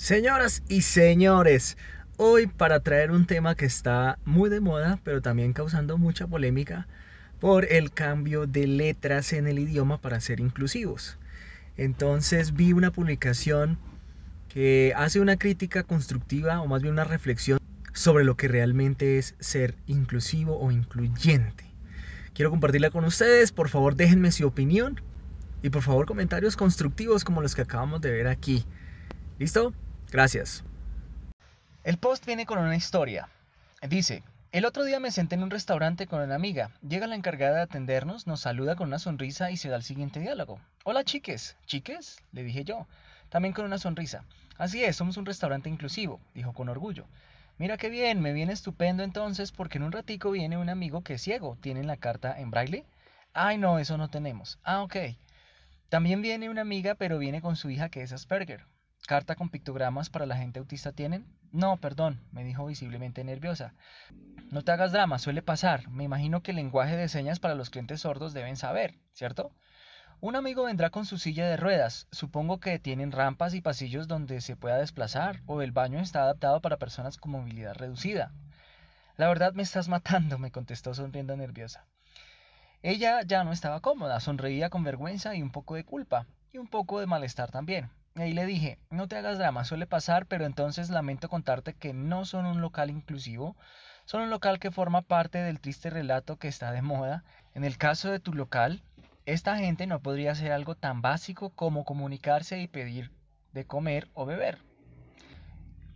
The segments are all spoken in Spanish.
Señoras y señores, hoy para traer un tema que está muy de moda, pero también causando mucha polémica por el cambio de letras en el idioma para ser inclusivos. Entonces vi una publicación que hace una crítica constructiva o más bien una reflexión sobre lo que realmente es ser inclusivo o incluyente. Quiero compartirla con ustedes, por favor déjenme su opinión y por favor comentarios constructivos como los que acabamos de ver aquí. ¿Listo? Gracias. El post viene con una historia. Dice, el otro día me senté en un restaurante con una amiga. Llega la encargada de atendernos, nos saluda con una sonrisa y se da el siguiente diálogo. Hola chiques. ¿Chiques? Le dije yo. También con una sonrisa. Así es, somos un restaurante inclusivo, dijo con orgullo. Mira qué bien, me viene estupendo entonces porque en un ratico viene un amigo que es ciego. ¿Tienen la carta en braille? Ay, no, eso no tenemos. Ah, ok. También viene una amiga, pero viene con su hija que es Asperger. ¿Carta con pictogramas para la gente autista tienen? No, perdón, me dijo visiblemente nerviosa. No te hagas drama, suele pasar. Me imagino que el lenguaje de señas para los clientes sordos deben saber, ¿cierto? Un amigo vendrá con su silla de ruedas. Supongo que tienen rampas y pasillos donde se pueda desplazar, o el baño está adaptado para personas con movilidad reducida. La verdad me estás matando, me contestó sonriendo nerviosa. Ella ya no estaba cómoda, sonreía con vergüenza y un poco de culpa, y un poco de malestar también. Y ahí le dije, no te hagas drama, suele pasar, pero entonces lamento contarte que no son un local inclusivo, son un local que forma parte del triste relato que está de moda. En el caso de tu local, esta gente no podría hacer algo tan básico como comunicarse y pedir de comer o beber.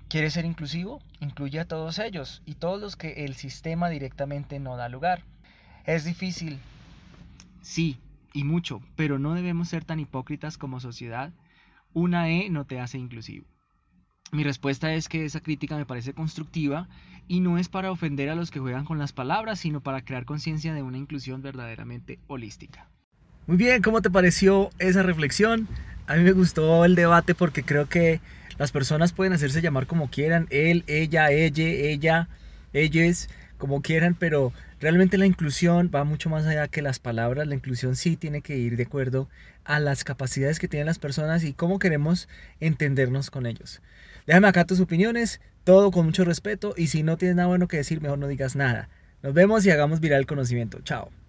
¿Quieres ser inclusivo? Incluye a todos ellos y todos los que el sistema directamente no da lugar. Es difícil, sí, y mucho, pero no debemos ser tan hipócritas como sociedad una E no te hace inclusivo. Mi respuesta es que esa crítica me parece constructiva y no es para ofender a los que juegan con las palabras, sino para crear conciencia de una inclusión verdaderamente holística. Muy bien, ¿cómo te pareció esa reflexión? A mí me gustó el debate porque creo que las personas pueden hacerse llamar como quieran, él, ella, ella, ella, ellos, como quieran, pero realmente la inclusión va mucho más allá que las palabras. La inclusión sí tiene que ir de acuerdo a las capacidades que tienen las personas y cómo queremos entendernos con ellos. Déjame acá tus opiniones, todo con mucho respeto y si no tienes nada bueno que decir, mejor no digas nada. Nos vemos y hagamos viral el conocimiento. Chao.